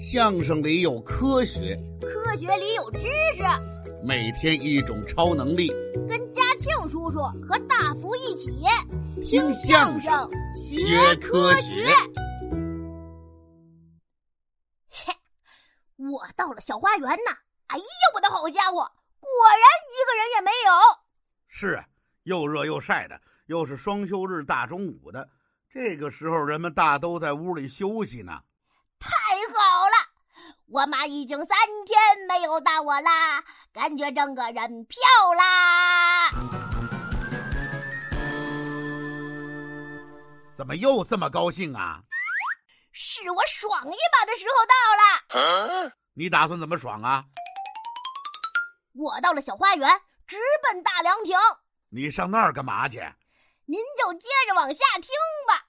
相声里有科学，科学里有知识。每天一种超能力，跟嘉庆叔叔和大福一起听相声学科学。嘿，我到了小花园呐！哎呀，我的好家伙，果然一个人也没有。是啊，又热又晒的，又是双休日大中午的，这个时候人们大都在屋里休息呢。我妈已经三天没有打我啦，感觉整个人飘啦。怎么又这么高兴啊？是我爽一把的时候到了。你打算怎么爽啊？我到了小花园，直奔大凉亭。你上那儿干嘛去？您就接着往下听吧。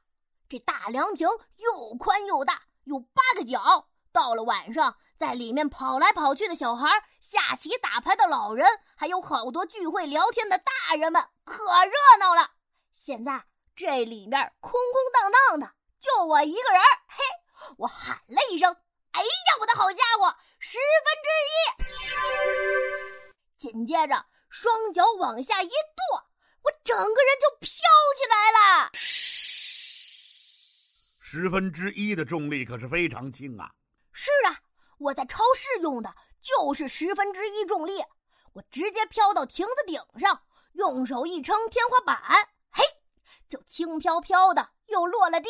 这大凉亭又宽又大。有八个角，到了晚上，在里面跑来跑去的小孩，下棋打牌的老人，还有好多聚会聊天的大人们，可热闹了。现在这里面空空荡荡的，就我一个人。嘿，我喊了一声：“哎呀，我的好家伙，十分之一！”紧接着，双脚往下一跺，我整个人就飘起来了。十分之一的重力可是非常轻啊！是啊，我在超市用的就是十分之一重力，我直接飘到亭子顶上，用手一撑天花板，嘿，就轻飘飘的又落了地。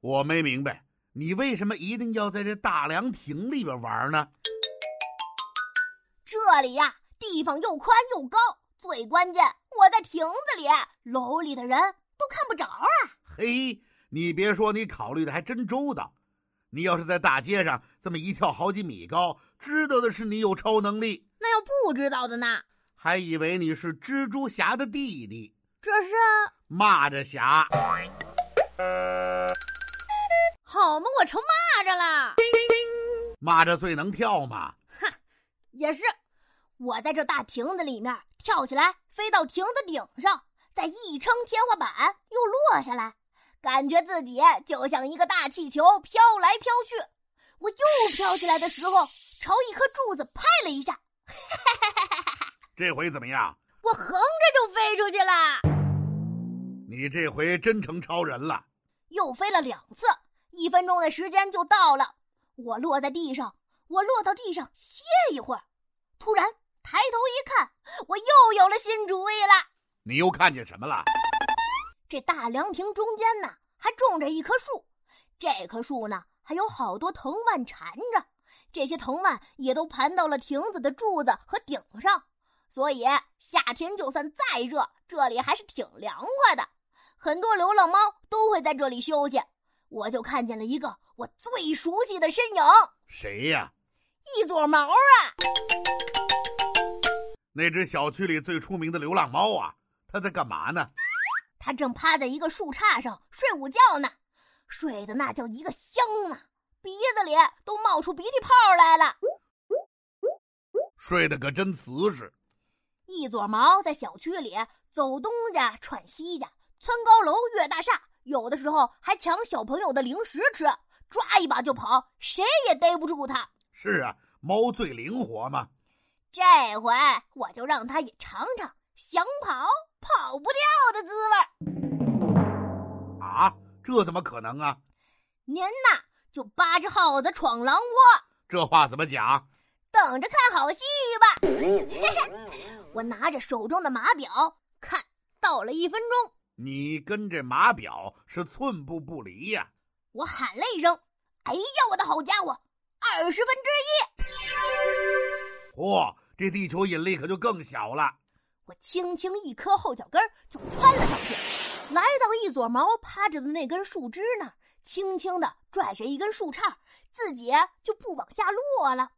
我没明白，你为什么一定要在这大凉亭里边玩呢？这里呀，地方又宽又高，最关键，我在亭子里，楼里的人都看不着啊！嘿。你别说，你考虑的还真周到。你要是在大街上这么一跳好几米高，知道的是你有超能力，那要不知道的呢？还以为你是蜘蛛侠的弟弟。这是蚂蚱侠。好嘛，我成蚂蚱了。蚂蚱最能跳嘛？哼，也是。我在这大亭子里面跳起来，飞到亭子顶上，再一撑天花板，又落下来。感觉自己就像一个大气球飘来飘去，我又飘起来的时候，朝一棵柱子拍了一下，这回怎么样？我横着就飞出去了。你这回真成超人了。又飞了两次，一分钟的时间就到了。我落在地上，我落到地上歇一会儿，突然抬头一看，我又有了新主意了。你又看见什么了？这大凉亭中间呢，还种着一棵树，这棵树呢，还有好多藤蔓缠着，这些藤蔓也都盘到了亭子的柱子和顶上，所以夏天就算再热，这里还是挺凉快的。很多流浪猫都会在这里休息。我就看见了一个我最熟悉的身影，谁呀？一撮毛啊！那只小区里最出名的流浪猫啊，它在干嘛呢？他正趴在一个树杈上睡午觉呢，睡得那叫一个香啊，鼻子里都冒出鼻涕泡来了，睡得可真瓷实。一撮毛在小区里走东家串西家，蹿高楼越大厦，有的时候还抢小朋友的零食吃，抓一把就跑，谁也逮不住他。是啊，猫最灵活嘛。这回我就让他也尝尝想跑。跑不掉的滋味啊！这怎么可能啊？您呐，就扒着耗子闯狼窝。这话怎么讲？等着看好戏吧！嘿嘿，我拿着手中的码表，看到了一分钟。你跟这码表是寸步不离呀！我喊了一声：“哎呀，我的好家伙，二十分之一！”嚯，这地球引力可就更小了。我轻轻一磕后脚跟就窜了上去，来到一撮毛趴着的那根树枝那儿，轻轻的拽着一根树杈，自己就不往下落了。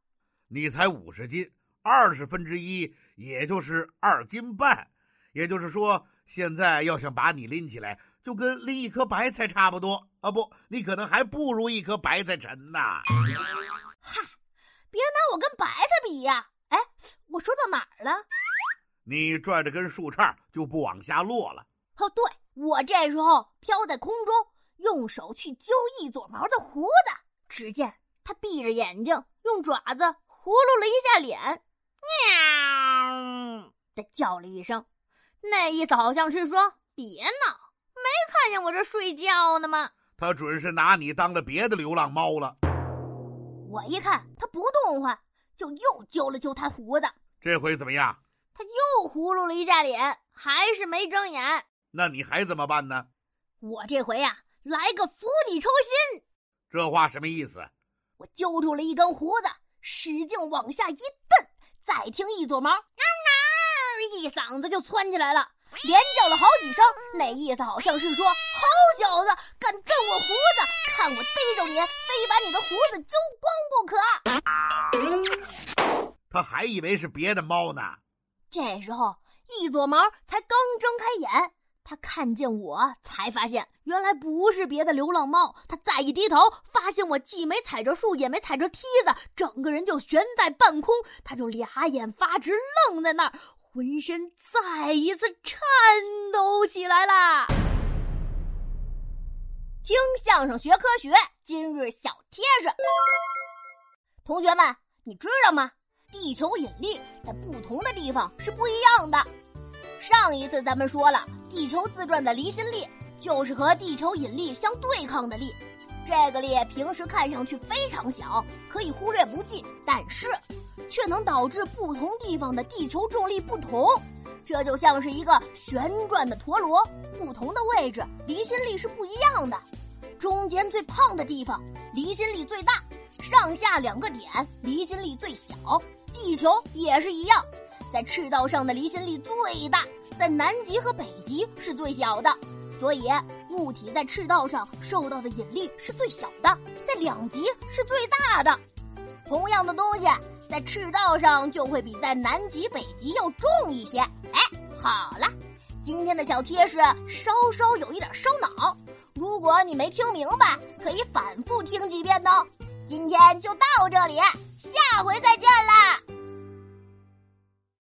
你才五十斤，二十分之一也就是二斤半，也就是说，现在要想把你拎起来，就跟拎一颗白菜差不多啊！不，你可能还不如一颗白菜沉呢。嗨，别拿我跟白菜比呀！哎，我说到哪儿了？你拽着根树杈就不往下落了。哦，对，我这时候飘在空中，用手去揪一撮毛的胡子，只见他闭着眼睛，用爪子葫芦了一下脸，喵的叫了一声，那意思好像是说别闹，没看见我这睡觉呢吗？他准是拿你当了别的流浪猫了。我一看他不动换，就又揪了揪他胡子。这回怎么样？他又葫芦了一下脸，还是没睁眼。那你还怎么办呢？我这回呀，来个釜底抽薪。这话什么意思？我揪住了一根胡子，使劲往下一蹬，再听一撮毛，一嗓子就窜起来了，连叫了好几声。那意思好像是说：“好小子，敢蹬我胡子，看我逮着你，非把你的胡子揪光不可！”他还以为是别的猫呢。这时候，一撮毛才刚睁开眼。他看见我，才发现原来不是别的流浪猫。他再一低头，发现我既没踩着树，也没踩着梯子，整个人就悬在半空。他就俩眼发直，愣在那儿，浑身再一次颤抖起来啦。听相声学科学，今日小贴士：同学们，你知道吗？地球引力在不同的地方是不一样的。上一次咱们说了。地球自转的离心力就是和地球引力相对抗的力，这个力平时看上去非常小，可以忽略不计，但是却能导致不同地方的地球重力不同。这就像是一个旋转的陀螺，不同的位置离心力是不一样的。中间最胖的地方离心力最大，上下两个点离心力最小。地球也是一样，在赤道上的离心力最大。在南极和北极是最小的，所以物体在赤道上受到的引力是最小的，在两极是最大的。同样的东西在赤道上就会比在南极、北极要重一些。哎，好了，今天的小贴士稍稍有一点烧脑，如果你没听明白，可以反复听几遍哦。今天就到这里，下回再见啦。